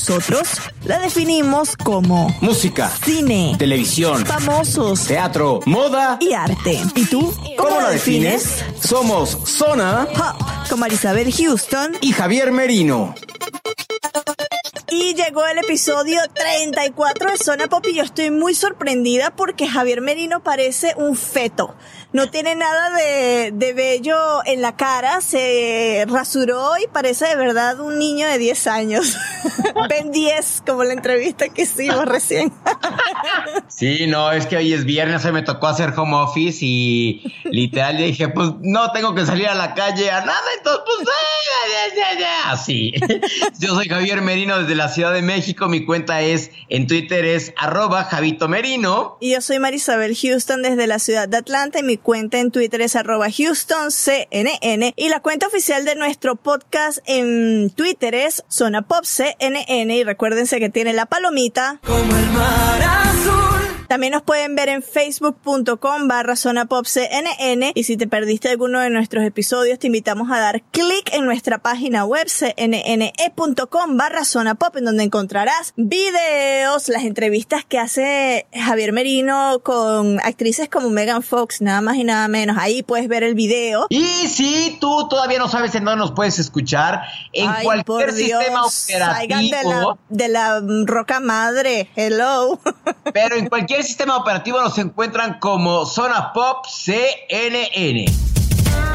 Nosotros la definimos como Música, cine, televisión, famosos teatro, moda. y arte. ¿Y tú? ¿Cómo la defines? Somos Zona Pop, con Marisabel Houston. y Javier Merino. Y llegó el episodio 34 de Zona Pop y yo estoy muy sorprendida porque Javier Merino parece un feto. No tiene nada de, de bello en la cara, se rasuró y parece de verdad un niño de 10 años. Ven 10, como la entrevista que hicimos recién. Sí, no, es que hoy es viernes, hoy me tocó hacer home office y literal dije, pues no tengo que salir a la calle a nada, entonces pues ya, ya, ya, así. Yo soy Javier Merino desde la Ciudad de México, mi cuenta es, en Twitter es arroba Javito Merino. Y yo soy Marisabel Houston desde la ciudad de Atlanta y mi cuenta en Twitter es arroba HoustonCNN y la cuenta oficial de nuestro podcast en Twitter es Zona Pop CNN y recuérdense que tiene la palomita. También nos pueden ver en facebook.com barra zona pop CNN y si te perdiste alguno de nuestros episodios te invitamos a dar clic en nuestra página web cnne.com barra zona pop en donde encontrarás videos, las entrevistas que hace Javier Merino con actrices como Megan Fox, nada más y nada menos. Ahí puedes ver el video. Y si tú todavía no sabes en dónde nos puedes escuchar, en Ay, cualquier sistema Dios, salgan de la, operativo, de la roca madre. Hello. pero en cualquier sistema operativo nos encuentran como Zona Pop CNN.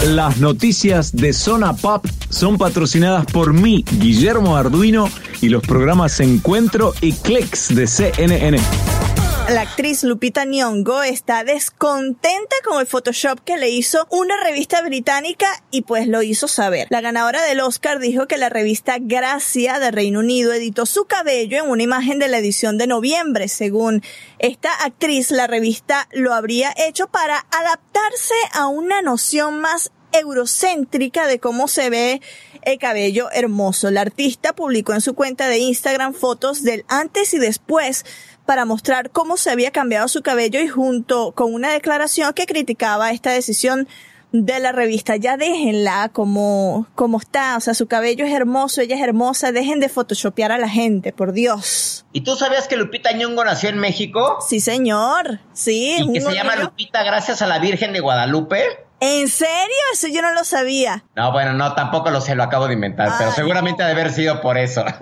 Las noticias de Zona Pop son patrocinadas por mí, Guillermo Arduino, y los programas Encuentro y Clicks de CNN. La actriz Lupita Nyong'o está descontenta con el Photoshop que le hizo una revista británica y pues lo hizo saber. La ganadora del Oscar dijo que la revista Gracia de Reino Unido editó su cabello en una imagen de la edición de noviembre. Según esta actriz, la revista lo habría hecho para adaptarse a una noción más eurocéntrica de cómo se ve el cabello hermoso. La artista publicó en su cuenta de Instagram fotos del antes y después para mostrar cómo se había cambiado su cabello y junto con una declaración que criticaba esta decisión de la revista. Ya déjenla como, como está. O sea, su cabello es hermoso, ella es hermosa. Dejen de photoshopear a la gente, por Dios. ¿Y tú sabías que Lupita Nyong'o nació en México? Sí, señor. Sí. Y que se llama. Lupita gracias a la Virgen de Guadalupe. ¿En serio? Eso yo no lo sabía. No, bueno, no, tampoco lo sé, lo acabo de inventar, pero seguramente ha de haber sido por eso.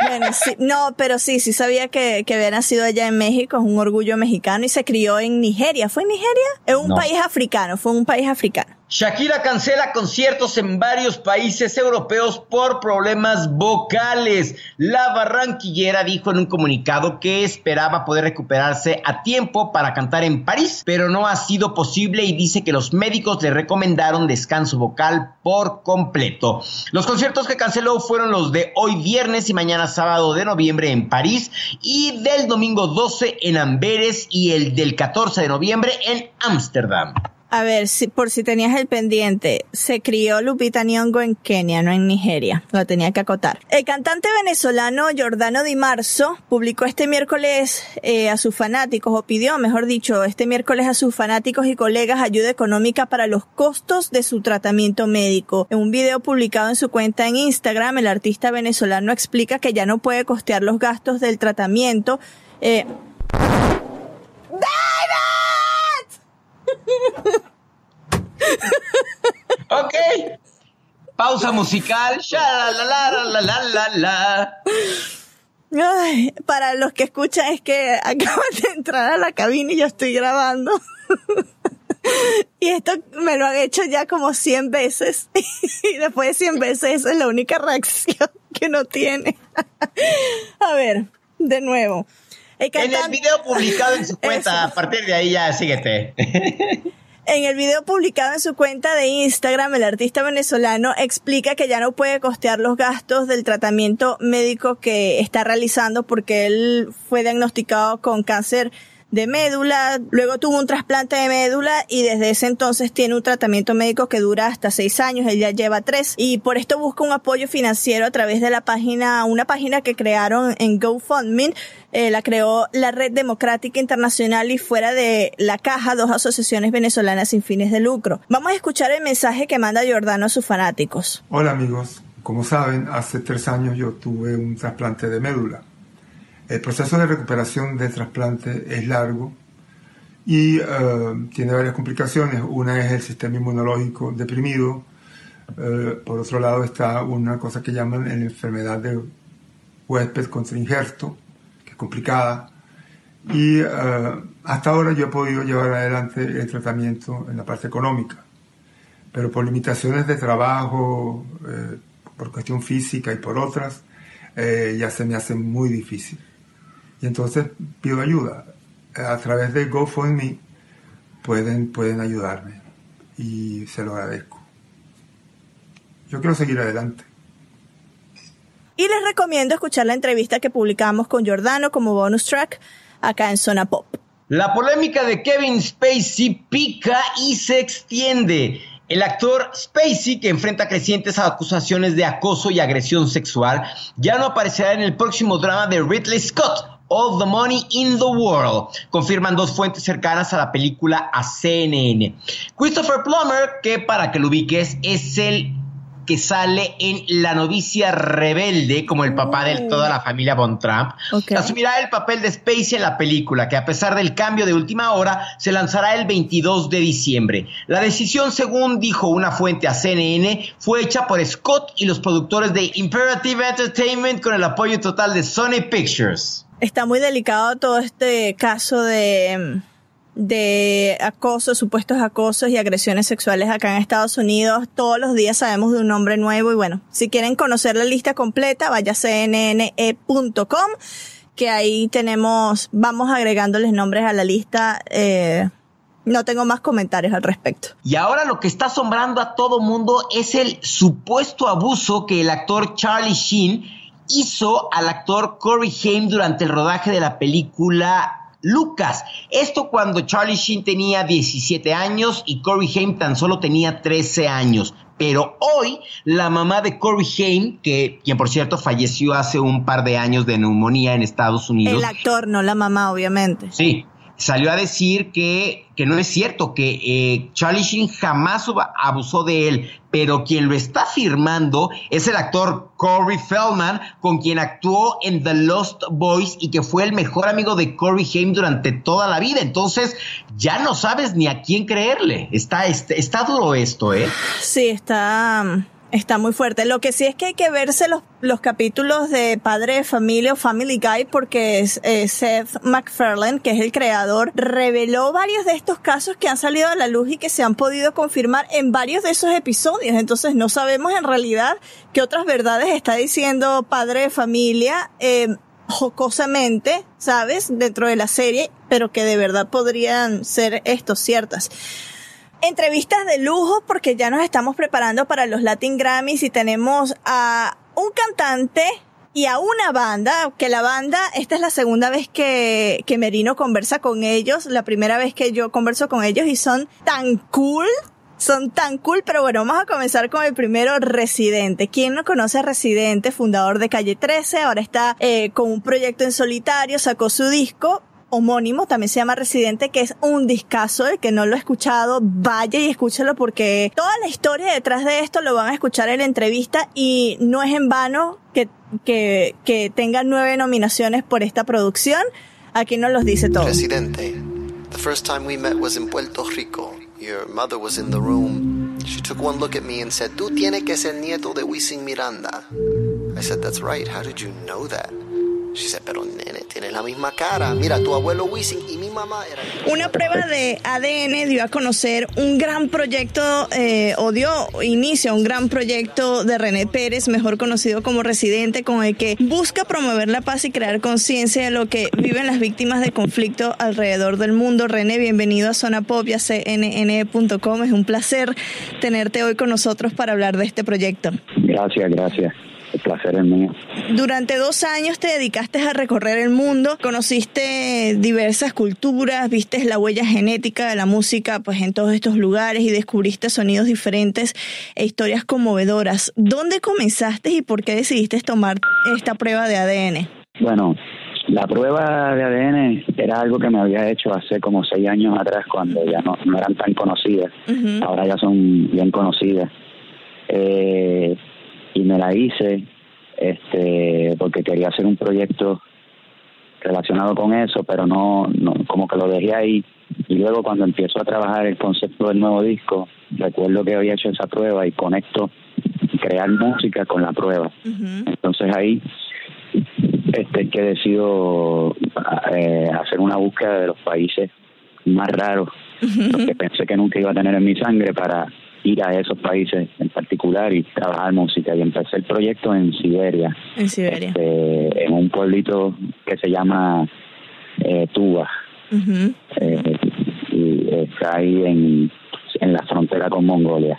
Bueno, sí, no, pero sí, sí sabía que, que había nacido allá en México, es un orgullo mexicano y se crió en Nigeria. ¿Fue en Nigeria? En un No. país africano, fue un país africano. Shakira cancela conciertos en varios países europeos por problemas vocales. La barranquillera dijo en un comunicado que esperaba poder recuperarse a tiempo para cantar en París, pero no ha sido posible y dice que los médicos le recomendaron descanso vocal por completo. Los conciertos que canceló fueron los de hoy viernes y mañana sábado de noviembre en París y del domingo 12 en Amberes y el del 14 de noviembre en Ámsterdam. A ver, si, por si tenías el pendiente, se crió Lupita Nyong'o en Kenia, no en Nigeria. Lo tenía que acotar. El cantante venezolano Giordano Di Marzo publicó este miércoles eh, a sus fanáticos, o pidió, mejor dicho, este miércoles a sus fanáticos y colegas ayuda económica para los costos de su tratamiento médico. En un video publicado en su cuenta en Instagram, el artista venezolano explica que ya no puede costear los gastos del tratamiento. Eh, Ok. Pausa musical. Ay, para los que escuchan es que acaban de entrar a la cabina y yo estoy grabando. y esto me lo han hecho ya como 100 veces. y después de 100 veces esa es la única reacción que no tiene. a ver, de nuevo. En el video publicado en su cuenta, a partir de ahí ya síguete. En el video publicado en su cuenta de Instagram, el artista venezolano explica que ya no puede costear los gastos del tratamiento médico que está realizando porque él fue diagnosticado con cáncer de médula, luego tuvo un trasplante de médula y desde ese entonces tiene un tratamiento médico que dura hasta seis años, él ya lleva tres y por esto busca un apoyo financiero a través de la página, una página que crearon en GoFundMe, eh, la creó la Red Democrática Internacional y fuera de la caja dos asociaciones venezolanas sin fines de lucro. Vamos a escuchar el mensaje que manda Jordano a sus fanáticos. Hola amigos, como saben, hace tres años yo tuve un trasplante de médula. El proceso de recuperación del trasplante es largo y eh, tiene varias complicaciones. Una es el sistema inmunológico deprimido. Eh, por otro lado está una cosa que llaman la enfermedad de huésped contra injerto, que es complicada. Y eh, hasta ahora yo he podido llevar adelante el tratamiento en la parte económica, pero por limitaciones de trabajo, por cuestión física y por otras, ya se me hace muy difícil. Y entonces pido ayuda. A través de GoFundMe pueden, pueden ayudarme y se lo agradezco. Yo quiero seguir adelante. Y les recomiendo escuchar la entrevista que publicamos con Giordano como bonus track acá en Zona Pop. La polémica de Kevin Spacey pica y se extiende. El actor Spacey, que enfrenta crecientes acusaciones de acoso y agresión sexual, ya no aparecerá en el próximo drama de Ridley Scott, All the Money in the World, confirman dos fuentes cercanas a la película a CNN. Christopher Plummer, que para que lo ubiques, es el que sale en La novicia rebelde, como el papá de oh. toda la familia Von Trump, asumirá el papel de Spacey en la película, que a pesar del cambio de última hora, se lanzará el 22 de diciembre. La decisión, según dijo una fuente a CNN, fue hecha por Scott y los productores de Imperative Entertainment con el apoyo total de Sony Pictures está muy delicado todo este caso de, de acoso, supuestos acosos y agresiones sexuales acá en Estados Unidos. Todos los días sabemos de un nombre nuevo y bueno, si quieren conocer la lista completa, vaya a cnne.com que ahí tenemos, vamos agregándoles nombres a la lista. Eh, no tengo más comentarios al respecto. Y ahora lo que está asombrando a todo mundo es el supuesto abuso que el actor Charlie Sheen hizo al actor Corey Haim durante el rodaje de la película Lucas. Esto cuando Charlie Sheen tenía 17 años y Corey Haim tan solo tenía 13 años. Pero hoy la mamá de Corey Haim, que quien por cierto falleció hace un par de años de neumonía en Estados Unidos. El actor, no la mamá, obviamente. Sí, salió a decir que, que no es cierto, que eh, Charlie Sheen jamás abusó de él, pero quien lo está firmando es el actor Corey Feldman, con quien actuó en The Lost Boys y que fue el mejor amigo de Corey Haim durante toda la vida. Entonces, ya no sabes ni a quién creerle. Está, está, está duro esto, ¿eh? Sí, está Está muy fuerte. Lo que sí es que hay que verse los, los capítulos de Padre de Familia o Family Guy porque eh, Seth MacFarlane, que es el creador, reveló varios de estos casos que han salido a la luz y que se han podido confirmar en varios de esos episodios. Entonces no sabemos en realidad qué otras verdades está diciendo Padre de Familia. Eh, jocosamente, ¿sabes? Dentro de la serie, pero que de verdad podrían ser estos ciertas entrevistas de lujo porque ya nos estamos preparando para los Latin Grammys y tenemos a un cantante y a una banda, que la banda, esta es la segunda vez que, que Merino conversa con ellos, la primera vez que yo converso con ellos y son tan cool, son tan cool, pero bueno, vamos a comenzar con el primero, Residente. ¿Quién no conoce a Residente, fundador de Calle 13? Ahora está eh, con un proyecto en solitario, sacó su disco homónimo, también se llama Residente, que es un discazo, el que no lo ha escuchado, vaya y escúchalo porque toda la historia detrás de esto lo van a escuchar en la entrevista y no es en vano que, que, que tengan nueve nominaciones por esta producción. Aquí nos los dice todo. Residente. The first time we met was in Puerto Rico. Your mother was in the room. She took one look at me and said, Tú tienes que ser nieto de Wisin Miranda. I said, That's right. How did you know that? Pero nene, tienes la misma cara. Mira, tu abuelo Wisin y mi mamá eran... Una prueba de ADN dio a conocer un gran proyecto, eh, o dio inicio a un gran proyecto de René Pérez, mejor conocido como Residente, con el que busca promover la paz y crear conciencia de lo que viven las víctimas de conflicto alrededor del mundo. René, bienvenido a Zona Pop y a cnn.com. Es un placer tenerte hoy con nosotros para hablar de este proyecto. Gracias, gracias. El placer es mío. Durante dos años te dedicaste a recorrer el mundo, conociste diversas culturas, viste la huella genética de la música pues en todos estos lugares y descubriste sonidos diferentes e historias conmovedoras. ¿Dónde comenzaste y por qué decidiste tomar esta prueba de ADN? Bueno, la prueba de ADN era algo que me había hecho hace como seis años atrás cuando ya no, no eran tan conocidas. Ahora ya son bien conocidas. Eh, y me la hice este porque quería hacer un proyecto relacionado con eso, pero no, no como que lo dejé ahí. Y luego cuando empiezo a trabajar el concepto del nuevo disco, recuerdo que había hecho esa prueba y conecto crear música con la prueba. Entonces ahí este que decido eh, hacer una búsqueda de los países más raros, que pensé que nunca iba a tener en mi sangre para ir a esos países en particular y trabajar música. Y empecé el proyecto en Siberia. En Siberia. Este, en un pueblito que se llama eh, Tuba. eh, y está ahí en, en la frontera con Mongolia.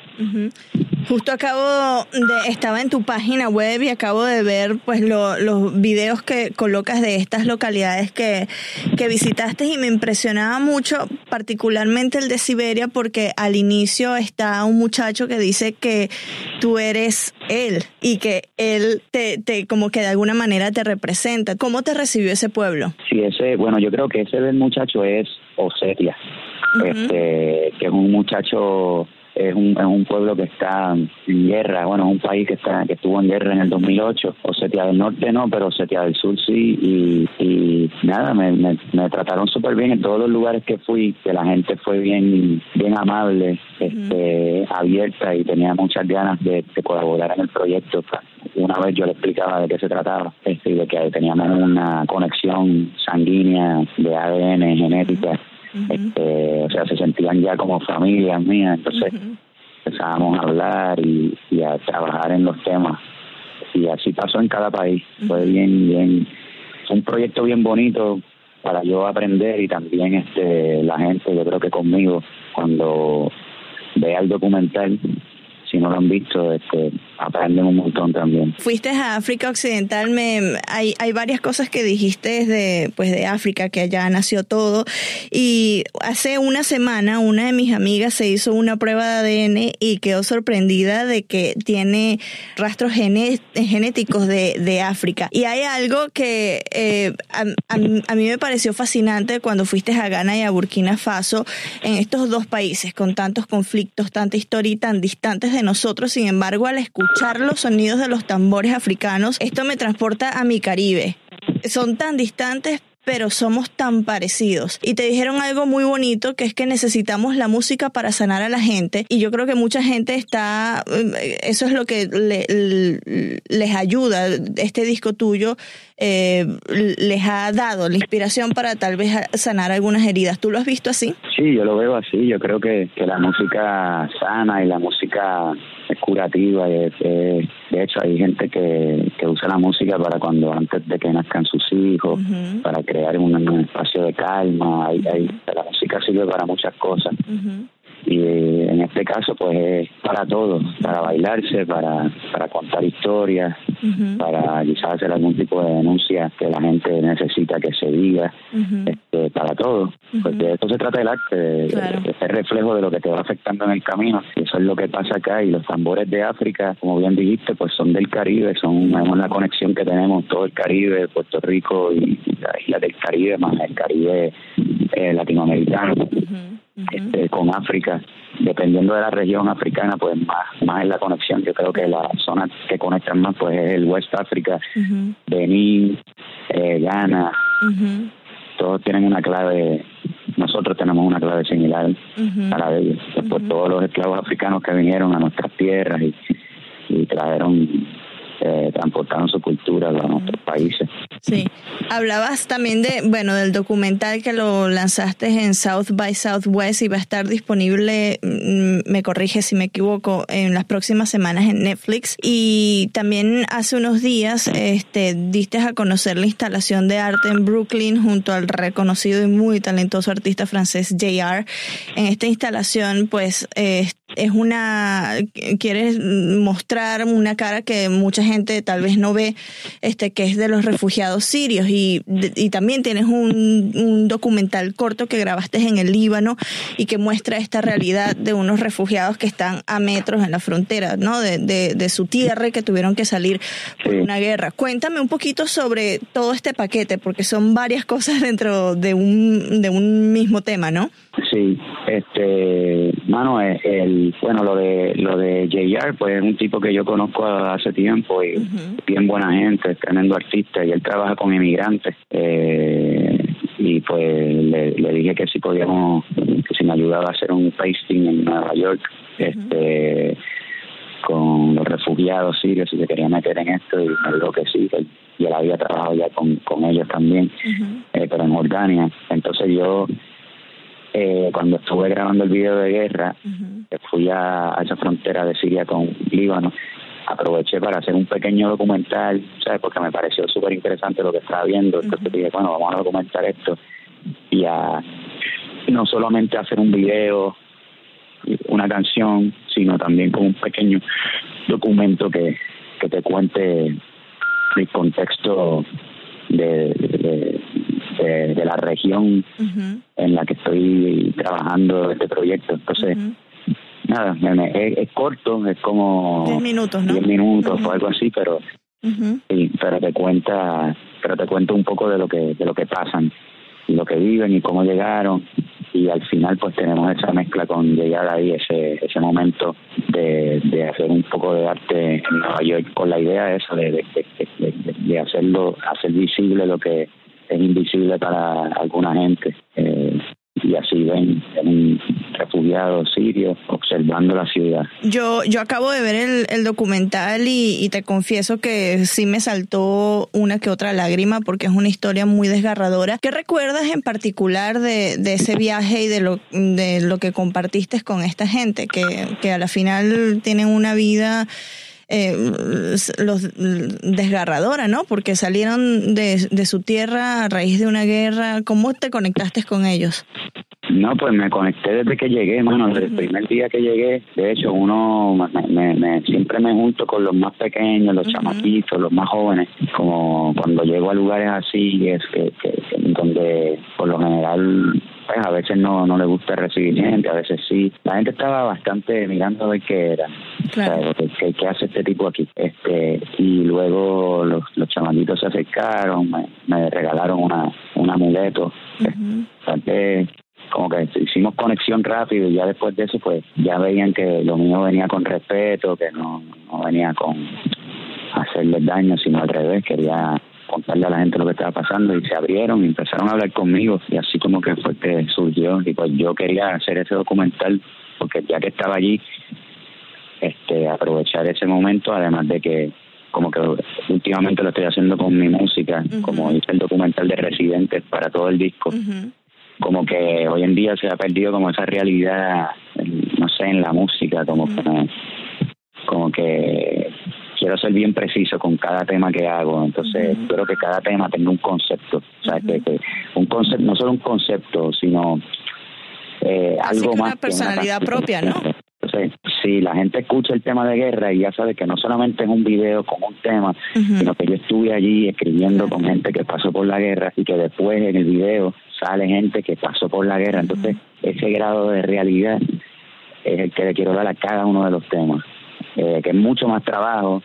Justo acabo de, estaba en tu página web y acabo de ver pues lo, los videos que colocas de estas localidades que, que visitaste y me impresionaba mucho, particularmente el de Siberia, porque al inicio está un muchacho que dice que tú eres él y que él te, te como que de alguna manera te representa. ¿Cómo te recibió ese pueblo? Sí, ese, bueno, yo creo que ese del muchacho es Osetia, este, que es un muchacho es un, es un pueblo que está en guerra, bueno, es un país que está que estuvo en guerra en el 2008, Osetia del Norte no, pero Osetia del Sur sí, y, y nada, me, me, me trataron súper bien en todos los lugares que fui, que la gente fue bien bien amable, este, abierta y tenía muchas ganas de, de colaborar en el proyecto. Una vez yo le explicaba de qué se trataba este, y de que teníamos una conexión sanguínea de ADN genética este, o sea, se sentían ya como familias mías, entonces empezábamos a hablar y, y, a trabajar en los temas. Y así pasó en cada país. Fue bien, bien, fue un proyecto bien bonito para yo aprender y también este la gente, yo creo que conmigo, cuando vea el documental, si no lo han visto, este, aprenden un montón también. Fuiste a África Occidental, me, hay, hay varias cosas que dijiste de, pues de África, que allá nació todo. Y hace una semana una de mis amigas se hizo una prueba de ADN y quedó sorprendida de que tiene rastros gené genéticos de, de, África. Y hay algo que eh, a, a, mí me pareció fascinante cuando fuiste a Ghana y a Burkina Faso, en estos dos países con tantos conflictos, tanta historia y tan distantes nosotros. Sin embargo, al escuchar los sonidos de los tambores africanos, esto me transporta a mi Caribe. Son tan distantes, pero somos tan parecidos. Y te dijeron algo muy bonito, que es que necesitamos la música para sanar a la gente. Y yo creo que mucha gente está, eso es lo que le, les ayuda. Este disco tuyo eh, les ha dado la inspiración para tal vez sanar algunas heridas. ¿Tú lo has visto así? Sí, yo lo veo así. Yo creo que, que la música sana y la música es curativa. Y es, es, de hecho, hay gente que, que usa la música para cuando antes de que nazcan sus hijos, uh -huh. para crear un, un, espacio de calma. Hay, hay, la música sirve para muchas cosas. Uh y en este caso pues es para todo, para bailarse, para, para contar historias, uh -huh. para quizás hacer algún tipo de denuncia que la gente necesita que se diga, uh -huh. este, para todo. Uh -huh. Pues de esto se trata el arte, de, claro. de, ser reflejo de lo que te va afectando en el camino. Y eso es lo que pasa acá y los tambores de África, como bien dijiste, pues son del Caribe, son vemos la conexión que tenemos todo el Caribe, Puerto Rico y, y la isla del Caribe más el Caribe eh, latinoamericano este, con África, dependiendo de la región africana, pues más, más es la conexión. Yo creo que la zona que conectan más pues es el West África, uh -huh. Benín, eh, Ghana, uh -huh. todos tienen una clave, nosotros tenemos una clave similar a la de ellos. Pues, por todos los esclavos africanos que vinieron a nuestras tierras y, y trajeron eh, transportaron su cultura a nuestros países. Sí, hablabas también de, bueno, del documental que lo lanzaste en South by Southwest y va a estar disponible, mm, me corrige si me equivoco, en las próximas semanas en Netflix. Y también hace unos días este, diste a conocer la instalación de arte en Brooklyn junto al reconocido y muy talentoso artista francés JR. En esta instalación, pues, eh, es una, quieres mostrar una cara que mucha gente tal vez no ve, este, que es de los refugiados sirios y, y también tienes un, un, documental corto que grabaste en el Líbano y que muestra esta realidad de unos refugiados que están a metros en la frontera, ¿no? De, de, de su tierra y que tuvieron que salir por una guerra. Cuéntame un poquito sobre todo este paquete, porque son varias cosas dentro de un, de un mismo tema, ¿no? Sí, este, mano, eh, el, bueno, lo de lo de JR, pues es un tipo que yo conozco hace tiempo y bien buena gente, tremendo artista y él trabaja con inmigrantes. Eh, y pues le, le, dije que si podíamos, que si me ayudaba a hacer un pasting en Nueva York, este con los refugiados sirios si se quería meter en esto y me dijo que sí, que y él había trabajado ya con, con ellos también, eh, pero en Jordania. Entonces yo eh, cuando estuve grabando el video de guerra, fui a, esa frontera de Siria con Líbano, aproveché para hacer un pequeño documental, ¿sabes? Porque me pareció súper interesante lo que estaba viendo. Entonces dije, bueno, vamos a documentar esto y a no solamente hacer un video, una canción, sino también con un pequeño documento que, que te cuente el contexto de, de, la región en la que estoy trabajando este proyecto. Entonces, nada, es, corto, es como 10 minutos, ¿no? 10 minutos o algo así, pero sí, pero te cuenta, pero te cuento un poco de lo que de lo que pasan, lo que viven y cómo llegaron y al final pues tenemos esa mezcla con llegar ahí ese ese momento de, de hacer un poco de arte en Nueva York con la idea esa de, de, de, de hacerlo hacer visible lo que es invisible para alguna gente. Eh, y así ven un refugiado sirio observando la ciudad. Yo, yo acabo de ver el, documental y, y, te confieso que sí me saltó una que otra lágrima porque es una historia muy desgarradora. ¿Qué recuerdas en particular de, de ese viaje y de lo, de lo que compartiste con esta gente que, que a la final tienen una vida eh, los desgarradora, ¿no? Porque salieron de, de su tierra a raíz de una guerra. ¿Cómo te conectaste con ellos? No, pues me conecté desde que llegué, mano, desde el primer día que llegué. De hecho, uno me, me, siempre me junto con los más pequeños, los chamaquitos, los más jóvenes. Como cuando llego a lugares así, es que, que donde por lo general pues a veces no, no le gusta recibir gente, a veces sí. La gente estaba bastante mirando a ver qué era, claro. ¿Qué, hace este tipo aquí? este Y luego los, los se acercaron, me, me regalaron una, un amuleto. como que hicimos conexión rápido y ya después de eso pues ya veían que lo mío venía con respeto, que no, no venía con hacerles daño, sino al revés, quería contarle a la gente lo que estaba pasando y se abrieron y empezaron a hablar conmigo y así como que fue que surgió y pues yo quería hacer ese documental porque ya que estaba allí este aprovechar ese momento además de que como que últimamente lo estoy haciendo con mi música como hice el documental de Residentes para todo el disco como que hoy en día se ha perdido como esa realidad no sé en la música como que como que quiero ser bien preciso con cada tema que hago, entonces espero que cada tema tenga un concepto, o sea, que, un concepto, no solo un concepto, sino eh, algo más. Una personalidad propia, ¿no? Entonces, si la gente escucha el tema de guerra y ya sabe que no solamente es un video con un tema, sino que yo estuve allí escribiendo con gente que pasó por la guerra y que después en el video sale gente que pasó por la guerra. Entonces, ese grado de realidad es el que le quiero dar a cada uno de los temas. Eh, que es mucho más trabajo,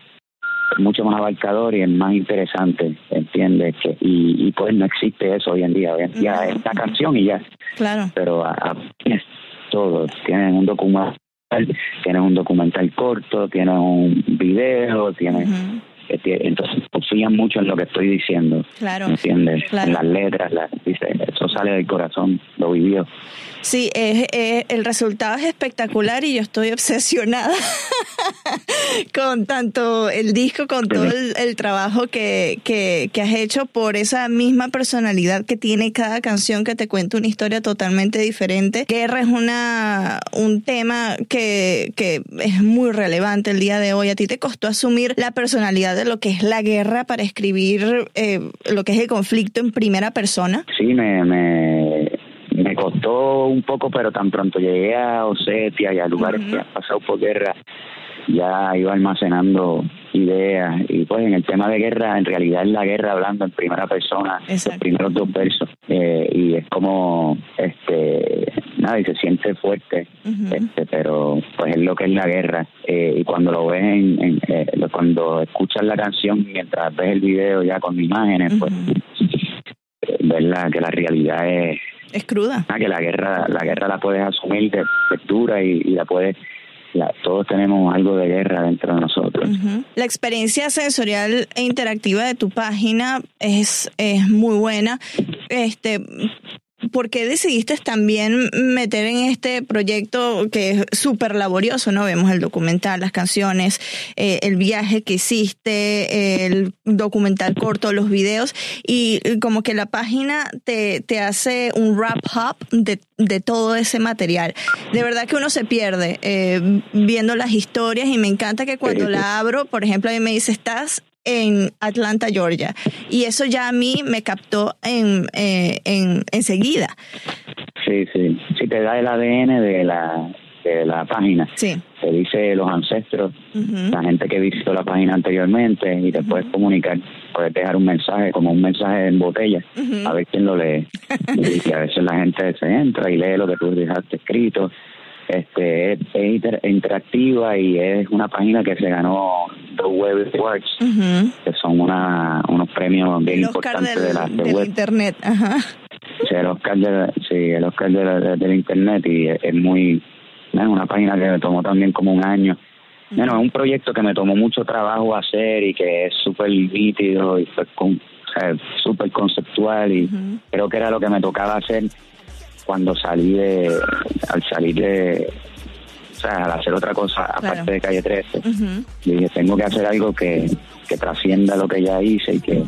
mucho más abarcador y es más interesante, ¿entiendes? Que, y, y pues no existe eso hoy en día, hoy en día es una canción y ya. Claro. Pero tienes todo, tienes un documental, tienes un documental corto, tienes un video, tienes... Entonces confían mucho en lo que estoy diciendo. Claro. ¿Entiendes? En las letras, dice, eso sale del corazón, lo vivió. Sí, es, el resultado es espectacular y yo estoy obsesionada con tanto el disco, con todo el, trabajo que, que, has hecho por esa misma personalidad que tiene cada canción que te cuenta una historia totalmente diferente. Guerra es una, un tema que, que es muy relevante el día de hoy. ¿A ti te costó asumir la personalidad de lo que es la guerra para escribir eh, lo que es el conflicto en primera persona? Sí, me, me me costó un poco, pero tan pronto llegué a Osetia y a lugares que han pasado por guerra, ya iba almacenando ideas. Y pues en el tema de guerra, en realidad es la guerra hablando en primera persona, los primeros dos versos. Eh, y es como, este, nada, y se siente fuerte, este, pero pues es lo que es la guerra. Eh, y cuando lo ves, en, eh, cuando escuchas la canción mientras ves el video ya con imágenes, pues verdad que la realidad es es cruda. Ah, que la guerra, la guerra la puedes asumir de, dura y, la puedes todos tenemos algo de guerra dentro de nosotros. La experiencia sensorial e interactiva de tu página es, es muy buena. Este, ¿por qué decidiste también meter en este proyecto que es súper laborioso, ¿no? Vemos el documental, las canciones, eh, el viaje que hiciste, el documental corto, los videos, y como que la página te, te hace un wrap up de, de, todo ese material. De verdad que uno se pierde eh, viendo las historias y me encanta que cuando la abro, por ejemplo, a mí me dice, estás en Atlanta, Georgia. Y eso ya a mí me captó en, eh, en enseguida. Sí, sí. Si te da el ADN de la, de la página. Sí. Te dice los ancestros, la gente que visitó la página anteriormente y te puedes comunicar, puedes dejar un mensaje, como un mensaje en botella, a ver quién lo lee. y a veces la gente se entra y lee lo que tú dejaste escrito este es, interactiva y es una página que se ganó dos Web Awards que son una, unos premios bien importantes de la web. internet Ajá. Sí, el Oscar de, sí, el Oscar de, del internet y es, muy es una página que me tomó también como un año. Bueno, es un proyecto que me tomó mucho trabajo hacer y que es súper nítido y súper conceptual y creo que era lo que me tocaba hacer cuando salí de, al salir de, o sea, al hacer otra cosa aparte de Calle 13, dije, tengo que hacer algo que, que trascienda lo que ya hice y que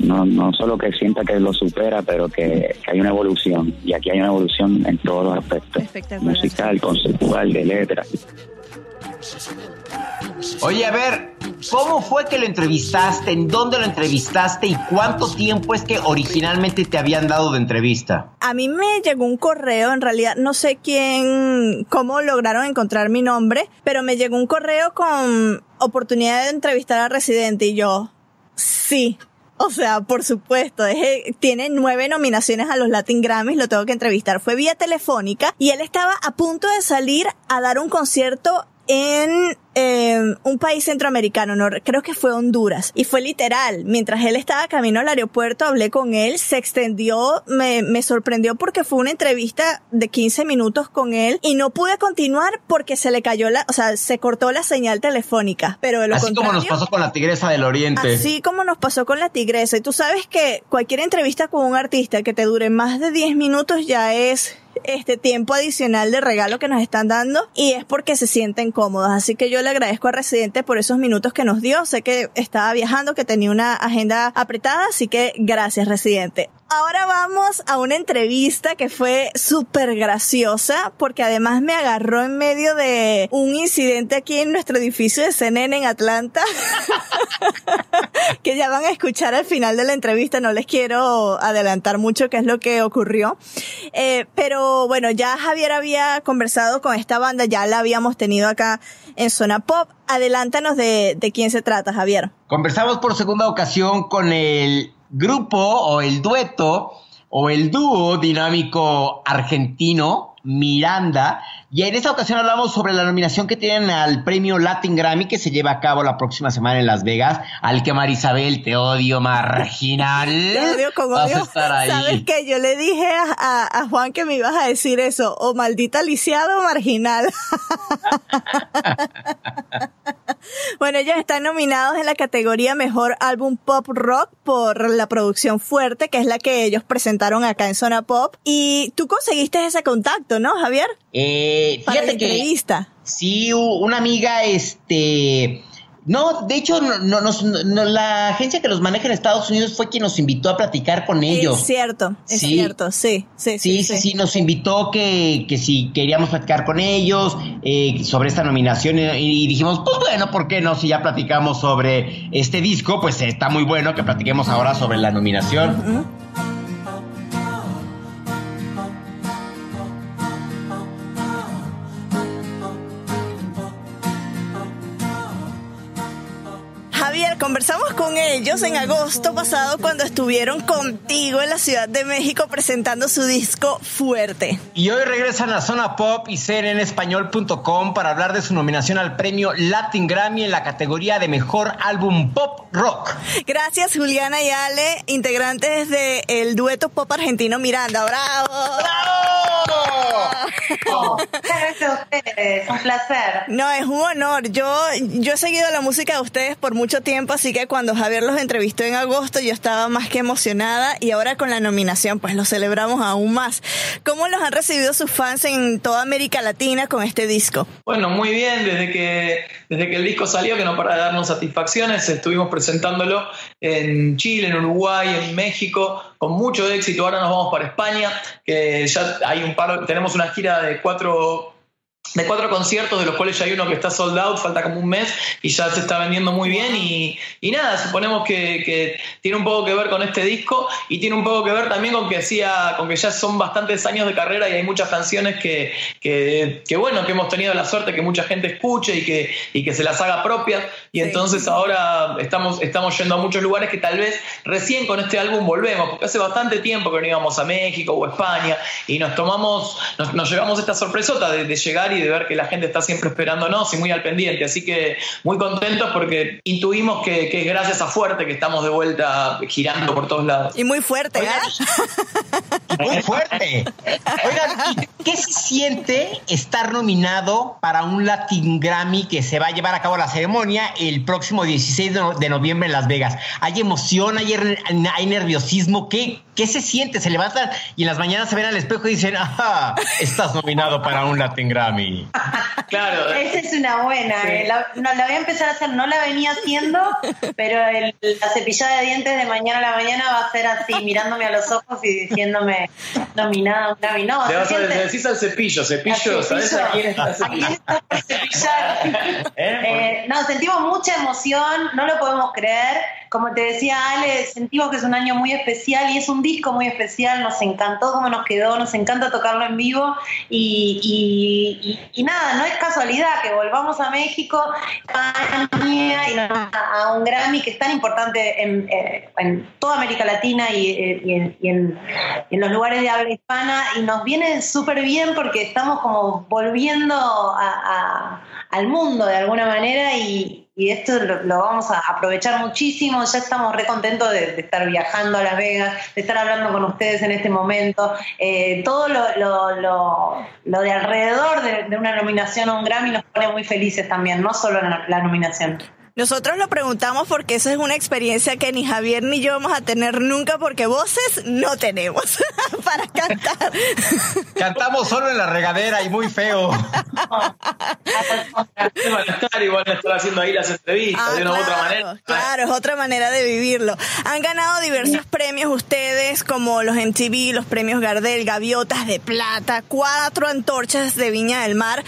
no, no solo que sienta que lo supera, pero que, que, hay una evolución. Y aquí hay una evolución en todos los aspectos, musical, conceptual, de letra. Oye, a ver, ¿cómo fue que lo entrevistaste? ¿En dónde lo entrevistaste? ¿Y cuánto tiempo es que originalmente te habían dado de entrevista? A mí me llegó un correo, en realidad no sé quién, cómo lograron encontrar mi nombre, pero me llegó un correo con oportunidad de entrevistar a Residente y yo, sí, o sea, por supuesto, tiene nueve nominaciones a los Latin Grammys, lo tengo que entrevistar. Fue vía telefónica y él estaba a punto de salir a dar un concierto en eh, un país centroamericano, no, creo que fue Honduras, y fue literal. Mientras él estaba camino al aeropuerto, hablé con él, se extendió, me, me sorprendió porque fue una entrevista de 15 minutos con él y no pude continuar porque se le cayó la, o sea, se cortó la señal telefónica. Pero de lo así como nos pasó con la Tigresa del Oriente. Así como nos pasó con la Tigresa. Y tú sabes que cualquier entrevista con un artista que te dure más de 10 minutos ya es este tiempo adicional de regalo que nos están dando y es porque se sienten cómodos. Así que yo le agradezco a Residente por esos minutos que nos dio. Sé que estaba viajando, que tenía una agenda apretada, así que gracias Residente. Ahora vamos a una entrevista que fue súper graciosa porque además me agarró en medio de un incidente aquí en nuestro edificio de CNN en Atlanta que ya van a escuchar al final de la entrevista. No les quiero adelantar mucho qué es lo que ocurrió. Eh, pero bueno, ya Javier había conversado con esta banda, ya la habíamos tenido acá en Zona Pop. Adelántanos de, de quién se trata, Javier. Conversamos por segunda ocasión con el grupo o el dueto o el dúo dinámico argentino Miranda. Y en esta ocasión hablamos sobre la nominación que tienen al premio Latin Grammy que se lleva a cabo la próxima semana en Las Vegas. Al que Marisabel, te odio marginal. Te odio con odio. ¿Sabes qué? Yo le dije a, Juan que me ibas a decir eso. O maldita lisiado o marginal. bueno, ellos están nominados en la categoría Mejor Álbum Pop Rock por la producción fuerte, que es la que ellos presentaron acá en Zona Pop. Y tú conseguiste ese contacto, ¿no, Javier? Eh, Para la fíjate que entrevista. sí, una amiga, este, no, de hecho, no, no, no, la agencia que los maneja en Estados Unidos fue quien nos invitó a platicar con ellos. Es cierto, es Sí. cierto, sí, sí, Sí, sí, sí, nos invitó que, que si queríamos platicar con ellos eh, sobre esta nominación y, y dijimos, pues bueno, ¿por qué no? Si ya platicamos sobre este disco, pues está muy bueno que platiquemos ahora sobre la nominación. Ellos en agosto pasado cuando estuvieron contigo en la Ciudad de México presentando su disco Fuerte. Y hoy regresan a Zona Pop y cnnespañol.com para hablar de su nominación al premio Latin Grammy en la categoría de Mejor Álbum Pop Rock. Gracias Juliana y Ale, integrantes del dueto pop argentino Miranda. ¡Bravo! Gracias a ustedes, un placer. No, es un honor. Yo, yo he seguido la música de ustedes por mucho tiempo, así que cuando Javier los entrevistó en agosto yo estaba más que emocionada y ahora con la nominación pues lo celebramos aún más. ¿Cómo los han recibido sus fans en toda América Latina con este disco? Bueno, muy bien, desde que, desde que el disco salió, que no para de darnos satisfacciones, estuvimos presentándolo en Chile, en Uruguay, en México, con mucho éxito. Ahora nos vamos para España, que ya hay un par, tenemos una gira de cuatro de cuatro conciertos, de los cuales ya hay uno que está sold out, falta como un mes y ya se está vendiendo muy bien. Y, y nada, suponemos que, que tiene un poco que ver con este disco y tiene un poco que ver también con que, hacía, con que ya son bastantes años de carrera y hay muchas canciones que, que, que, bueno, que hemos tenido la suerte que mucha gente escuche y que, y que se las haga propias. Y entonces ahora estamos, estamos yendo a muchos lugares que tal vez recién con este álbum volvemos, porque hace bastante tiempo que no íbamos a México o España y nos tomamos, nos, nos llevamos esta sorpresota de, de llegar y de ver que la gente está siempre esperándonos y muy al pendiente. Así que muy contentos porque intuimos que, que es gracias a Fuerte que estamos de vuelta girando por todos lados. Y muy fuerte, ¿ah? Muy fuerte. Oigan, ¿y ¿qué se siente estar nominado para un Latin Grammy que se va a llevar a cabo la ceremonia el próximo 16 de, no- de noviembre en Las Vegas? ¿Hay emoción, hay, er- hay nerviosismo? ¿Qué, ¿Qué se siente? Se levantan y en las mañanas se ven al espejo y dicen, ajá, estás nominado para un Latin Grammy. Claro. Esa es una buena. eh. La, no, la voy a empezar a hacer, no la venía haciendo, pero el- la cepillada de dientes de mañana a la mañana va a ser así, mirándome a los ojos y diciéndome nominada, un Grammy. No, Le, siente- le decís al cepillo, cepillo, Al ¿sabes a quién está ¿A quién está por cepillar? Eh, no, sentimos mucha emoción, no lo podemos creer. Como te decía Ale, sentimos que es un año muy especial y es un disco muy especial. Nos encantó cómo nos quedó, nos encanta tocarlo en vivo. Y, nada, no es casualidad que volvamos a México, y a un Grammy que es tan importante en, eh, en toda América Latina y, eh, y en, los lugares de habla hispana. Y nos viene súper bien porque estamos como volviendo al mundo de alguna manera y, y esto lo, lo vamos a aprovechar muchísimo. Ya estamos re contentos de, de estar viajando a Las Vegas, de estar hablando con ustedes en este momento. Eh, todo lo, lo- lo- lo de alrededor de, de una nominación a un Grammy nos pone muy felices también, no solo la, la nominación. Nosotros lo preguntamos porque esa es una experiencia que ni Javier ni yo vamos a tener nunca porque voces no tenemos para cantar. Cantamos solo en la regadera y muy feo. Van a estar y van a estar haciendo ahí las entrevistas Ah, de una u otra claro, manera. Claro, es otra manera de vivirlo. Han ganado diversos premios ustedes, como los MTV, los premios Gardel, Gaviotas de Plata, cuatro antorchas de Viña del Mar.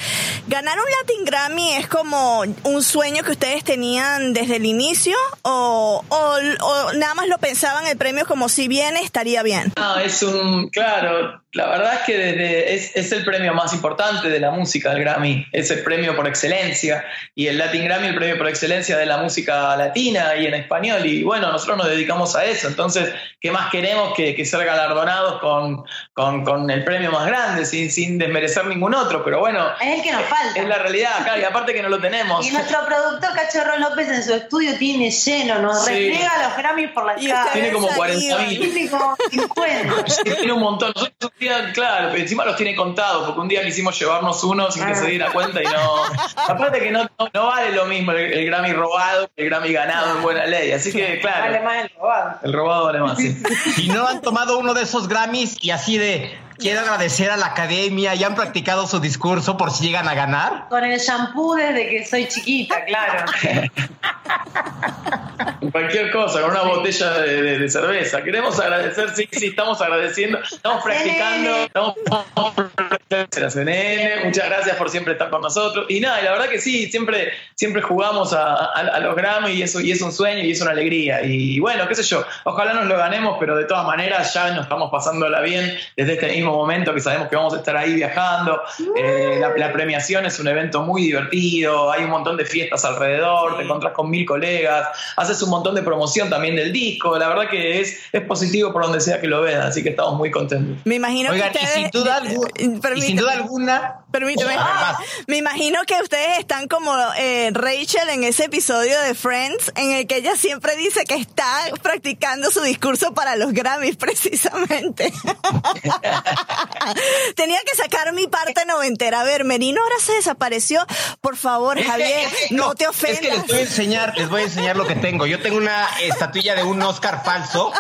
¿Ganar un Latin Grammy es como un sueño que ustedes tenían desde el inicio? ¿O, o- o nada más lo pensaban el premio como si viene, estaría bien? No, es un, claro, la verdad es que desde, es, es el premio más importante de la música, el Grammy, es el premio por excelencia, y el Latin Grammy el premio por excelencia de la música latina y en español, y bueno, nosotros nos dedicamos a eso, entonces, ¿qué más queremos que, que ser galardonados con, con, con el premio más grande, sin, sin desmerecer ningún otro? Pero bueno, Es el que nos falta. es la realidad, claro, y aparte que no lo tenemos. Y nuestro productor Cachorro López en su estudio tiene lleno, nos Sí. repliega los Grammys por la cara. Tiene como ustedes 40 salido. mil. Tiene como 50. Tiene un montón. Nosotros claro, encima los tiene contados, porque un día quisimos llevarnos uno sin que se diera cuenta y no. Aparte que no, no, vale lo mismo el, Grammy robado que el Grammy ganado en buena ley. Así que, claro. Vale más el robado. El robado vale más, sí. Y no han tomado uno de esos Grammys y así de quiero agradecer a la academia y han practicado su discurso por si llegan a ganar. Con el shampoo desde que soy chiquita, claro. Cualquier cosa, con una botella de, cerveza. Queremos agradecer, sí, sí, estamos agradeciendo, estamos practicando, estamos la CNN, muchas gracias por siempre estar con nosotros. Y nada, la verdad que sí, siempre, siempre jugamos a, los Grammy y eso y es un sueño y es una alegría. Y bueno, qué sé yo, ojalá nos lo ganemos, pero de todas maneras ya nos estamos pasándola bien desde este mismo momento que sabemos que vamos a estar ahí viajando. Eh, la, premiación es un evento muy divertido, hay un montón de fiestas alrededor, te encontrás con mil colegas, haces un montón de promoción también del disco. La verdad que es, es positivo por donde sea que lo vean, así que estamos muy contentos. Me imagino que ustedes, sin duda, y sin duda alguna. Permíteme. me imagino que ustedes están como eh, Rachel en ese episodio de Friends, en el que ella siempre dice que está practicando su discurso para los Grammys, precisamente. Tenía que sacar mi parte noventera. A ver, Merino ahora se desapareció. Por favor, Javier, no, te ofendas. Es que les voy a enseñar, les voy a enseñar lo que tengo. Yo tengo una estatuilla de un Oscar falso,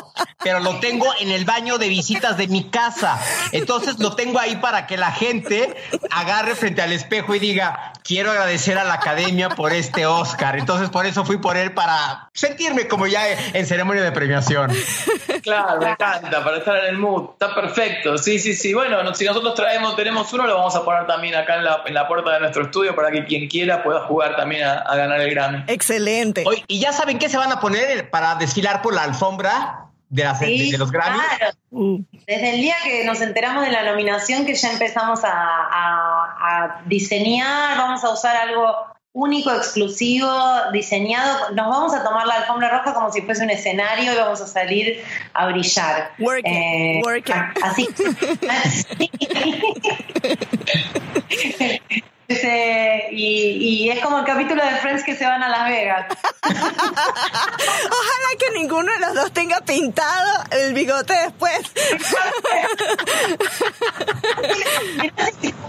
pero lo tengo en el baño de visitas de mi casa. Entonces lo tengo ahí para que la gente agarre frente al espejo y diga, quiero agradecer a la academia por este Oscar. Entonces por eso fui por él para sentirme como ya en ceremonia de premiación. Claro, me encanta, para estar en el mood. Está perfecto. Sí, sí, sí. Bueno, si nosotros traemos, tenemos uno, lo vamos a poner también acá en la, en la puerta de nuestro estudio para que quien quiera pueda jugar también a, ganar el Grammy. Excelente. ¿Y ya saben qué se van a poner para desfilar por la alfombra? De, de, los Grammys. Desde el día que nos enteramos de la nominación, que ya empezamos a, a diseñar, vamos a usar algo único, exclusivo, diseñado. Nos vamos a tomar la alfombra roja como si fuese un escenario y vamos a salir a brillar. Working, eh, Así. y, y, es como el capítulo de Friends que se van a Las Vegas. Ojalá que ninguno de los dos tenga pintado el bigote después.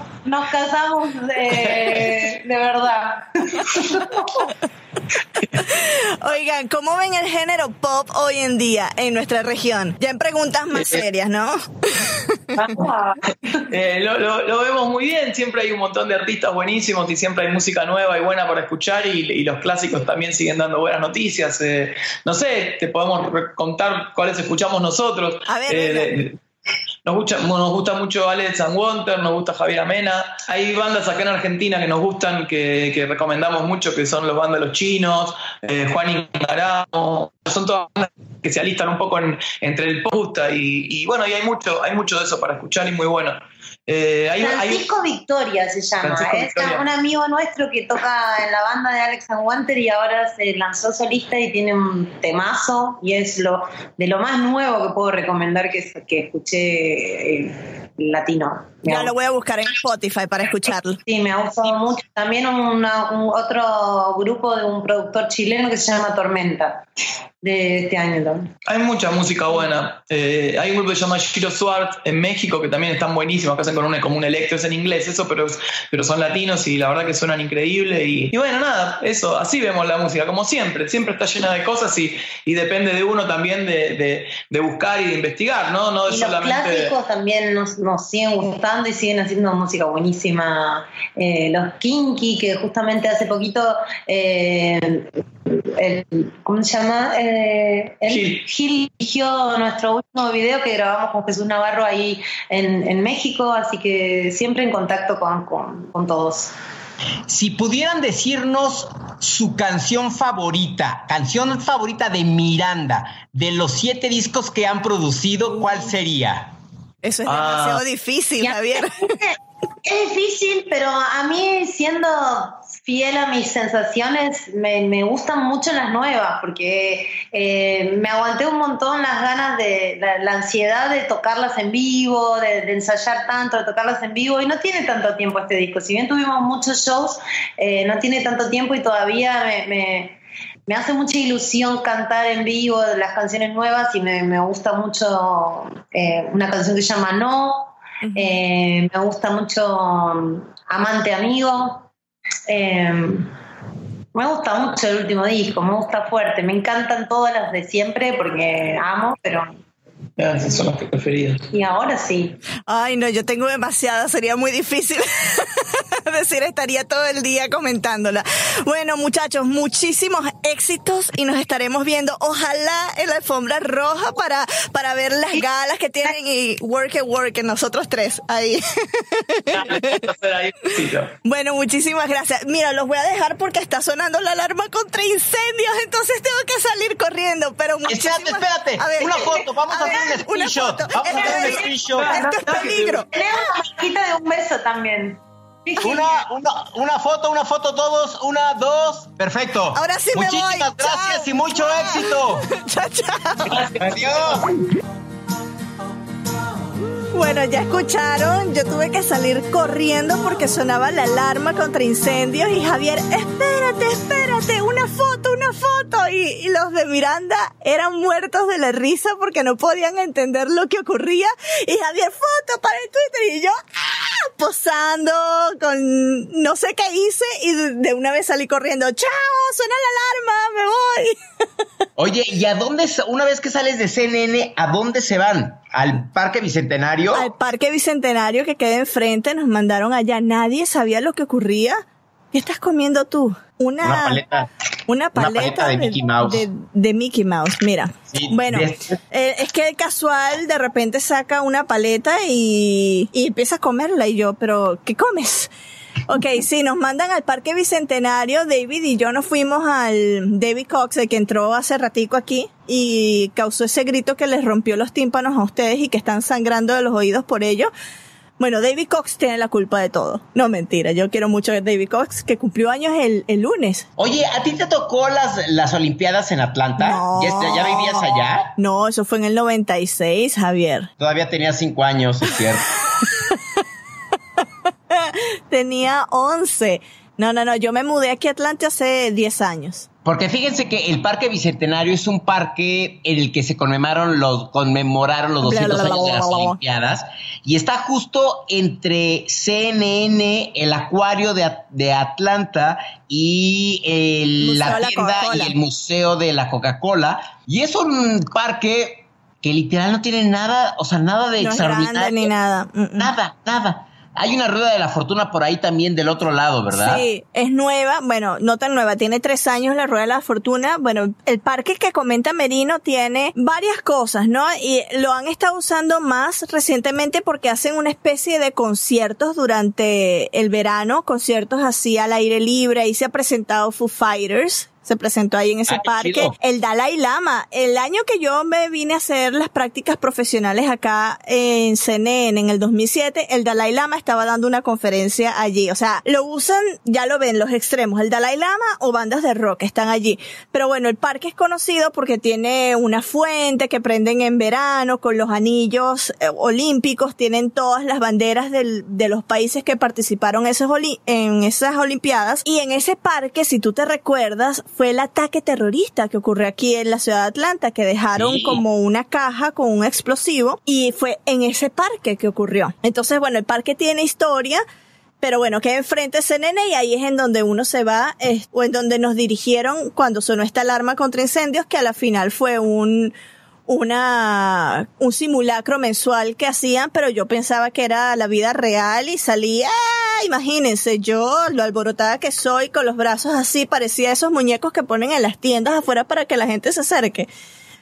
Nos casamos de, de verdad. Oigan, ¿cómo ven el género pop hoy en día en nuestra región? Ya en preguntas más eh, serias, ¿no? Eh, lo, vemos muy bien, siempre hay un montón de artistas buenísimos y siempre hay música nueva y buena para escuchar y, los clásicos también siguen dando buenas noticias. Eh, no sé, te podemos contar cuáles escuchamos nosotros. A ver, nos gusta, nos gusta mucho Alex and Wonder, nos gusta Javier Amena. Hay bandas acá en Argentina que nos gustan, que, recomendamos mucho, que son los bandas Los Chinos, eh, Juan Ingaramo. Son todas bandas que se alistan un poco entre el posta y, y, bueno, y hay mucho, hay mucho de eso para escuchar y muy bueno. Eh, Francisco Victoria se llama. es un amigo nuestro que toca en la banda de Alex and Wanter y ahora se lanzó solista y tiene un temazo y es lo de lo más nuevo que puedo recomendar que, que escuché eh, latino. Ya lo voy a buscar en Spotify para escucharlo. Sí, me ha gustado mucho. También un otro grupo de un productor chileno que se llama Tormenta de este año también. Hay mucha música buena. Eh, hay un grupo que se llama Giro Swart en México que también están buenísimos, que hacen con un, como un electro, es en inglés eso, pero, pero son latinos y la verdad que suenan increíble. Y, bueno, nada, eso, así vemos la música, como siempre, siempre está llena de cosas y, y depende de uno también de, de, buscar y de investigar, ¿no? no y los clásicos también nos, nos, siguen gustando y siguen haciendo música buenísima. Eh, los Kinky, que justamente hace poquito, eh, ¿cómo se llama? Eh, Gil. eligió nuestro último video que grabamos con Jesús Navarro ahí en, México, así que siempre en contacto con, todos. Si pudieran decirnos su canción favorita, canción favorita de Miranda, de los siete discos que han producido, ¿cuál sería? Eso es demasiado ah. difícil, Javier. Es difícil, pero a mí siendo fiel a mis sensaciones, me, me gustan mucho las nuevas, porque eh, me aguanté un montón las ganas de, la, ansiedad de tocarlas en vivo, de, ensayar tanto, de tocarlas en vivo, y no tiene tanto tiempo este disco. Si bien tuvimos muchos shows, eh, no tiene tanto tiempo y todavía me me hace mucha ilusión cantar en vivo las canciones nuevas y me, me gusta mucho eh, una canción que se llama No, eh, me gusta mucho um, Amante Amigo. Eh, me gusta mucho el último disco, me gusta fuerte, me encantan todas las de siempre porque amo, pero esas son las preferidas. Y ahora sí. Ay, no, yo tengo demasiadas, sería muy difícil decir, estaría todo el día comentándola. Bueno, muchachos, muchísimos éxitos y nos estaremos viendo, ojalá en la alfombra roja para, para ver las galas que tienen y work it, work it, nosotros tres ahí. bueno, muchísimas gracias. Mira, los voy a dejar porque está sonando la alarma contra incendios, entonces tengo que salir corriendo, pero muchísimas... Espérate, espérate, una foto, vamos a, hacer un screenshot. Vamos a hacer un screenshot. Esto es peligro. Tenemos una de un beso también. Una, una, una, foto, una foto todos, una, dos, perfecto. Ahora sí me Muchísimas voy. gracias Chao. y mucho éxito. chao, chao. Adiós. Bueno, ya escucharon, yo tuve que salir corriendo porque sonaba la alarma contra incendios y Javier, espérate, espérate, una foto, una foto. Y, y los de Miranda eran muertos de la risa porque no podían entender lo que ocurría. Y Javier, foto para el Twitter. Y yo, ¡ah! Posando con no sé qué hice y de- una vez salí corriendo, chao, suena la alarma, me voy. Oye, ¿y a dónde, una vez que sales de CNN, a dónde se van? ¿Al Parque Bicentenario? Al Parque Bicentenario que queda enfrente, nos mandaron allá. Nadie sabía lo que ocurría. ¿Qué estás comiendo tú? Una, Una paleta. Una paleta, paleta de Mickey Mouse. De, de Mickey Mouse, mira. Sí, bueno, eh, es que casual de repente saca una paleta y, y empieza a comerla y yo, pero ¿qué comes? Ok, sí, nos mandan al Parque Bicentenario. David y yo nos fuimos al David Cox, el que entró hace ratico aquí y causó ese grito que les rompió los tímpanos a ustedes y que están sangrando de los oídos por ello. Bueno, David Cox tiene la culpa de todo. No, mentira, yo quiero mucho a David Cox, que cumplió años el, el lunes. Oye, ¿a ti te tocó las, las Olimpiadas en Atlanta? No. ¿Ya, ¿Ya vivías allá? No, eso fue en el 96, Javier. Todavía tenía cinco años, es cierto. Tenía 11. No, no, no, yo me mudé aquí a Atlanta hace 10 años. Porque fíjense que el Parque Bicentenario es un parque en el que se conmemoraron los, conmemoraron los 200 Bla, bla, bla, años de las. Olimpiadas y está justo entre CNN, el acuario de, de Atlanta y el- la tienda y el Museo de la Coca-Cola. Y es un parque que literal no tiene nada, o sea, nada de No es extraordinario. grande ni nada. Mm, mm. Nada, nada. Hay una rueda de la fortuna por ahí también del otro lado, ¿verdad? Sí, es nueva, bueno, no tan nueva, tiene tres años la Rueda de la Fortuna. Bueno, el parque que comenta Merino tiene varias cosas, ¿no? Y lo han estado usando más recientemente porque hacen una especie de conciertos durante el verano, conciertos así al aire libre. Ahí se ha presentado Foo Fighters. Se presentó ahí en ese Ah, parque. El Dalai Lama. El año que yo me vine a hacer las prácticas profesionales acá en CNN en el 2007, el Dalai Lama estaba dando una conferencia allí. O sea, lo usan, ya lo ven, los extremos, el Dalai Lama o bandas de rock están allí. Pero bueno, el parque es conocido porque tiene una fuente que prenden en verano con los anillos eh, olímpicos, tienen todas las banderas del- de los países que participaron esos oli- en esas olimpiadas. Y en ese parque, si tú te recuerdas, fue el ataque terrorista que ocurrió aquí en la ciudad de Atlanta, que dejaron Sí. como una caja con un explosivo y fue en ese parque que ocurrió. Entonces, bueno, el parque tiene historia. Pero bueno, queda enfrente CNN y ahí es en donde uno se va, es- o en donde nos dirigieron cuando sonó esta alarma contra incendios, que a la final fue un, una, un simulacro mensual que hacían, pero yo pensaba que era la vida real y salía, ¡ah! imagínense, yo, lo alborotada que soy, con los brazos así, parecía esos muñecos que ponen en las tiendas afuera para que la gente se acerque.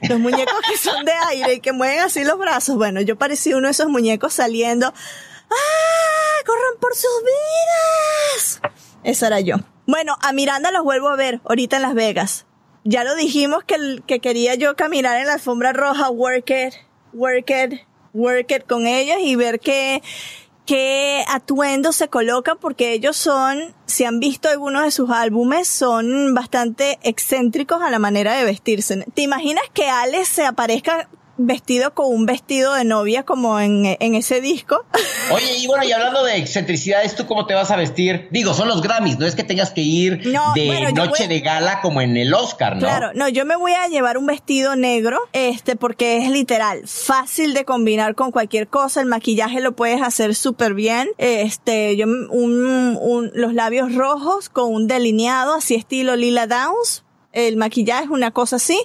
Los muñecos que son de aire y que mueven así los brazos. Bueno, yo parecía uno de esos muñecos saliendo. ¡Ah! ¡Corran por sus vidas! Esa era yo. Bueno, a Miranda los vuelvo a ver ahorita en Las Vegas. Ya lo dijimos que, que quería yo caminar en la alfombra roja, work it, work it, work it con ellos y ver qué, qué atuendo se colocan porque ellos son, si han visto algunos de sus álbumes, son bastante excéntricos a la manera de vestirse. ¿Te imaginas que Alex se aparezca vestido con un vestido de novia como en, en ese disco. Oye, y bueno, y hablando de excentricidades, ¿tú cómo te vas a vestir? Digo, son los Grammys, no es que tengas que ir de noche de gala como en el Oscar, ¿no? Claro, no, yo me voy a llevar un vestido negro, este, porque es literal, fácil de combinar con cualquier cosa, el maquillaje lo puedes hacer súper bien, este, yo, un, un, los labios rojos con un delineado, así estilo Lila Downs, el maquillaje es una cosa así,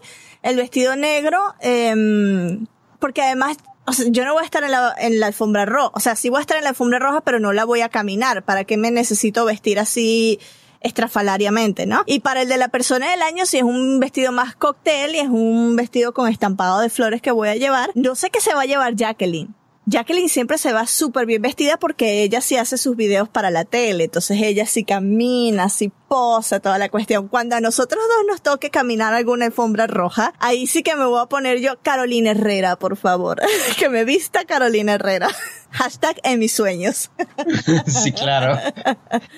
el vestido negro, eh, porque además o sea, yo no voy a estar en la, en la alfombra roja, o sea, sí voy a estar en la alfombra roja, pero no la voy a caminar. ¿Para qué me necesito vestir así estrafalariamente, no? Y para el de la persona del año, si es un vestido más cóctel y es un vestido con estampado de flores que voy a llevar, no sé qué se va a llevar Jacqueline. Jacqueline siempre se va súper bien vestida porque ella sí hace sus videos para la tele, entonces ella sí camina, sí posa, toda la cuestión. Cuando a nosotros dos nos toque caminar alguna alfombra roja, ahí sí que me voy a poner yo Carolina Herrera, por favor. que me vista Carolina Herrera. Hashtag en mis sueños. sí, claro.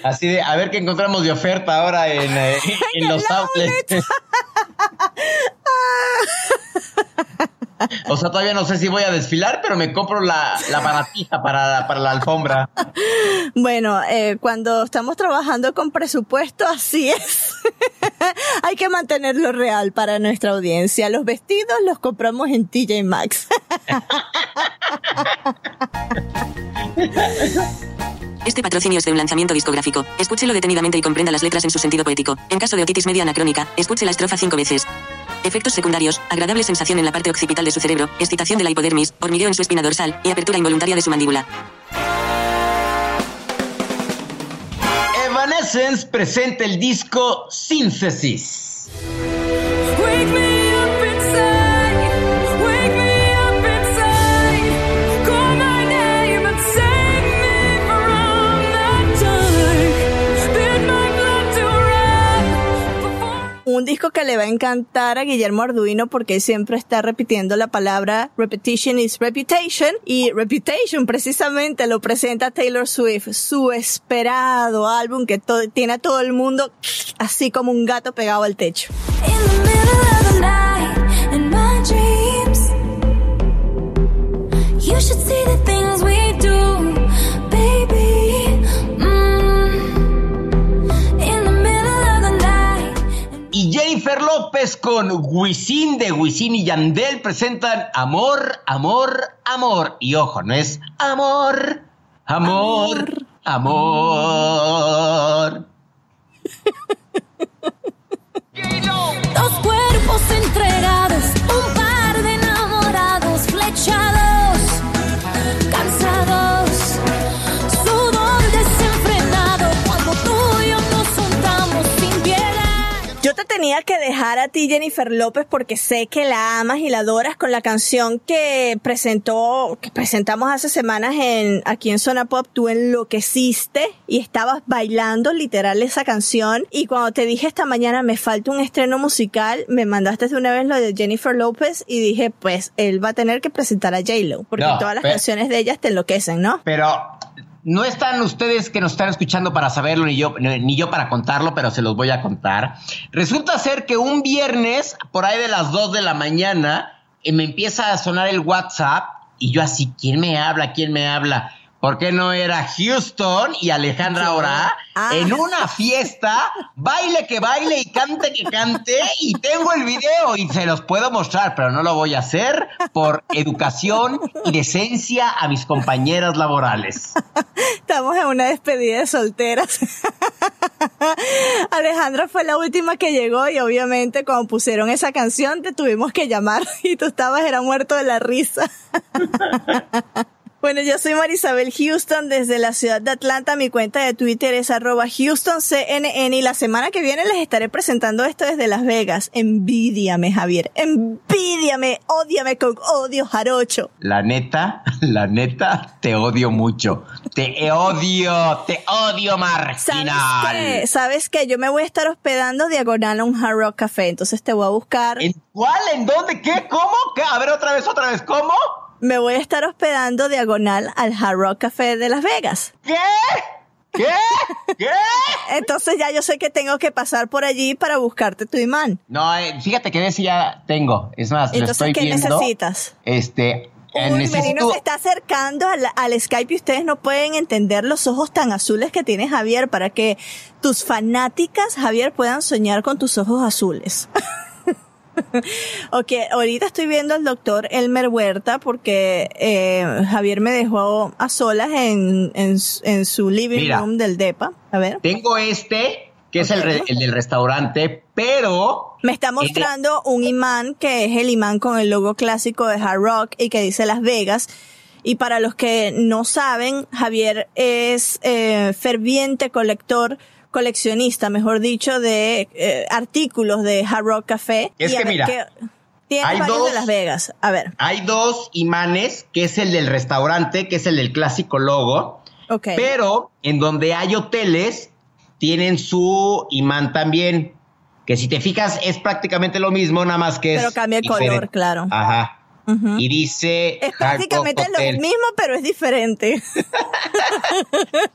Así de, a ver qué encontramos de oferta ahora en, eh, en los outlets. O sea, todavía no sé si voy a desfilar, pero me compro la, la baratija para, para la alfombra. Bueno, eh, cuando estamos trabajando con presupuesto, así es. Hay que mantenerlo real para nuestra audiencia. Los vestidos los compramos en TJ Maxx. Este patrocinio es de un lanzamiento discográfico. Escúchelo detenidamente y comprenda las letras en su sentido poético. En caso de otitis media anacrónica, escuche la estrofa cinco veces. Efectos secundarios, agradable sensación en la parte occipital de su cerebro, excitación de la hipodermis, hormigueo en su espina dorsal y apertura involuntaria de su mandíbula. Evanescence presenta el disco Síntesis. Un disco que le va a encantar a Guillermo Arduino porque siempre está repitiendo la palabra repetition is reputation y reputation precisamente lo presenta Taylor Swift, su esperado álbum que tiene a todo el mundo así como un gato pegado al techo. Jennifer López con Wisin de Wisin y Yandel presentan Amor, Amor, Amor. Y ojo, no es amor, amor, amor. tenía que dejar a ti, Jennifer López, porque sé que la amas y la adoras con la canción que presentó, que presentamos hace semanas en, aquí en Zona Pop. Tú enloqueciste y estabas bailando literal esa canción. Y cuando te dije esta mañana me falta un estreno musical, me mandaste de una vez lo de Jennifer López y dije, pues él va a tener que presentar a J-Lo, porque No, todas las canciones de ellas te enloquecen, ¿no? Pero no están ustedes que nos están escuchando para saberlo, ni yo, ni yo para contarlo, pero se los voy a contar. Resulta ser que un viernes, por ahí de las 2 de la mañana, eh, me empieza a sonar el WhatsApp y yo así, ¿quién me habla? ¿Quién me habla? ¿Por qué no era Houston y Alejandra Ora Ah. en una fiesta? Baile que baile y cante que cante y tengo el video y se los puedo mostrar, pero no lo voy a hacer por educación y decencia a mis compañeras laborales. Estamos en una despedida de solteras. Alejandra fue la última que llegó y obviamente cuando pusieron esa canción te tuvimos que llamar y tú estabas era muerto de la risa. Bueno, yo soy Marisabel Houston desde la ciudad de Atlanta. Mi cuenta de Twitter es arroba HoustonCNN y la semana que viene les estaré presentando esto desde Las Vegas. Envidiame, Javier. Envidiame. Ódiame con odio jarocho. La neta, la neta, te odio mucho. Te odio, te odio, ¿Sabes marginal. qué? ¿Sabes qué? Yo me voy a estar hospedando diagonal a un Hard Rock Café, entonces te voy a buscar. ¿En cuál? ¿En dónde? ¿Qué? ¿Cómo? ¿Qué? A ver, otra vez, otra vez. ¿Cómo? Me voy a estar hospedando diagonal al Hard Rock Café de Las Vegas. ¿Qué? ¿Qué? ¿Qué? Entonces ya yo sé que tengo que pasar por allí para buscarte tu imán. No, eh, fíjate que de ese ya tengo. Es más, lo Entonces, estoy ¿qué viendo. necesitas? Este, eh, Uy, necesito... Merino se está acercando al, al Skype y ustedes no pueden entender los ojos tan azules que tiene Javier para que tus fanáticas, Javier, puedan soñar con tus ojos azules. ok, ahorita estoy viendo al doctor Elmer Huerta porque eh, Javier me dejó a solas en, en, su- en su living Mira. room del DEPA. A ver. Tengo este, que es el, re- el del restaurante, pero Me está mostrando un imán que es el imán con el logo clásico de Hard Rock y que dice Las Vegas. Y para los que no saben, Javier es eh, ferviente colector, coleccionista, mejor dicho, de eh, artículos de Hard Rock Café. Es Y que mira, tiene hay dos- de Las Vegas. A ver, hay dos imanes, que es el del restaurante, que es el del clásico logo, ok. pero en donde hay hoteles, tienen su imán también, que si te fijas es prácticamente lo mismo, nada más que es... Pero cambia el diferente. color, claro. Ajá. Y dice... Es prácticamente lo mismo, pero es diferente.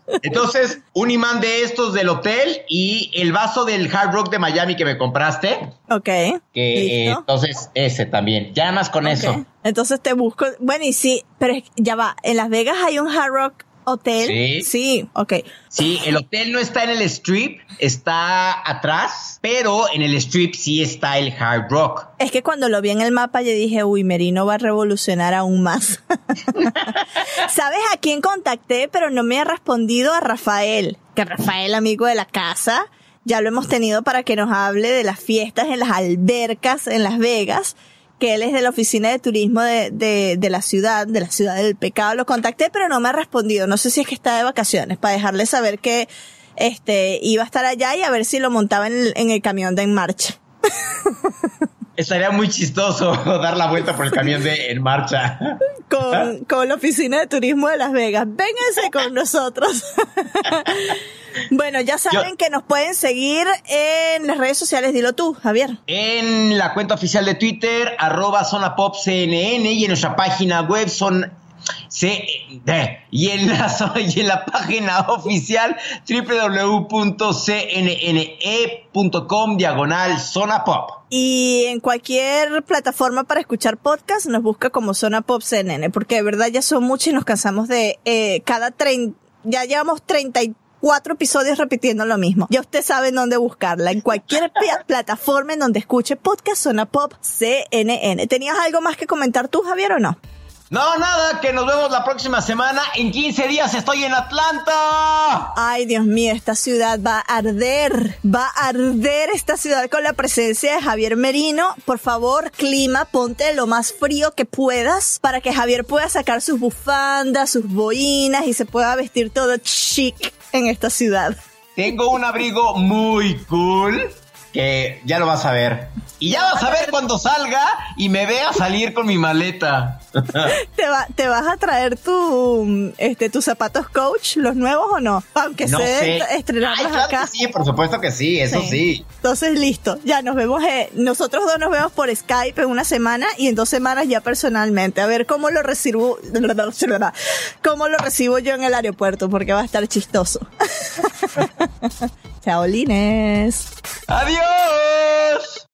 Entonces, un imán de estos del hotel y el vaso del Hard Rock de Miami que me compraste, ok. que eh, entonces ese también. Ya nada más con eso. Entonces te busco. Bueno, y sí, pero ya va. En Las Vegas hay un Hard Rock Hotel. Sí. Sí, ok. Sí, el hotel no está en el strip, está atrás, pero en el strip sí está el Hard Rock. Es que cuando lo vi en el mapa yo dije, uy, Merino va a revolucionar aún más. ¿Sabes a quién contacté? Pero no me ha respondido a Rafael. Que Rafael, amigo de la casa, ya lo hemos tenido para que nos hable de las fiestas en las albercas en Las Vegas. Que él es de la oficina de turismo de, de, de la ciudad, de la ciudad del pecado. Lo contacté, pero no me ha respondido. No sé si es que está de vacaciones, para dejarle saber que este iba a estar allá y a ver si lo montaba en el, en el camión de En Marcha. Estaría muy chistoso dar la vuelta por el camión de En Marcha. con, con la oficina de turismo de Las Vegas. Vénganse con nosotros. bueno, ya saben que nos pueden seguir en las redes sociales. Dilo tú, Javier. En la cuenta oficial de Twitter, arroba Zona Pop CNN y en nuestra página web son de- y en la y en la página oficial www.cnne.com diagonal Zona Pop. Y en cualquier plataforma para escuchar podcast nos busca como Zona Pop CNN, porque de verdad ya son muchos y nos cansamos de eh, cada tren, ya llevamos 34 episodios repitiendo lo mismo. Ya usted sabe en dónde buscarla, en cualquier pla- plataforma en donde escuche podcast Zona Pop CNN. ¿Tenías algo más que comentar tú, Javier, o no? No, nada, que nos vemos la próxima semana. En 15 días estoy en Atlanta. Ay, Dios mío, esta ciudad va a arder. Va a arder esta ciudad con la presencia de Javier Merino. Por favor, clima, ponte lo más frío que puedas para que Javier pueda sacar sus bufandas, sus boinas y se pueda vestir todo chic en esta ciudad. Tengo un abrigo muy cool que ya lo vas a ver. Y ya vas a ver cuando salga y me vea salir con mi maleta. ¿Te, va, ¿Te vas a traer tu, este, tus zapatos coach, los nuevos o no? Aunque No sé. estrenarlos Ay, claro acá. sí, por supuesto que sí, eso sí. Entonces, listo. Ya nos vemos. eh, nosotros dos nos vemos por Skype en una semana y en dos semanas ya personalmente. A ver cómo lo recibo. Cómo lo recibo yo en el aeropuerto, porque va a estar chistoso. Chao, Lines. ¡Adiós!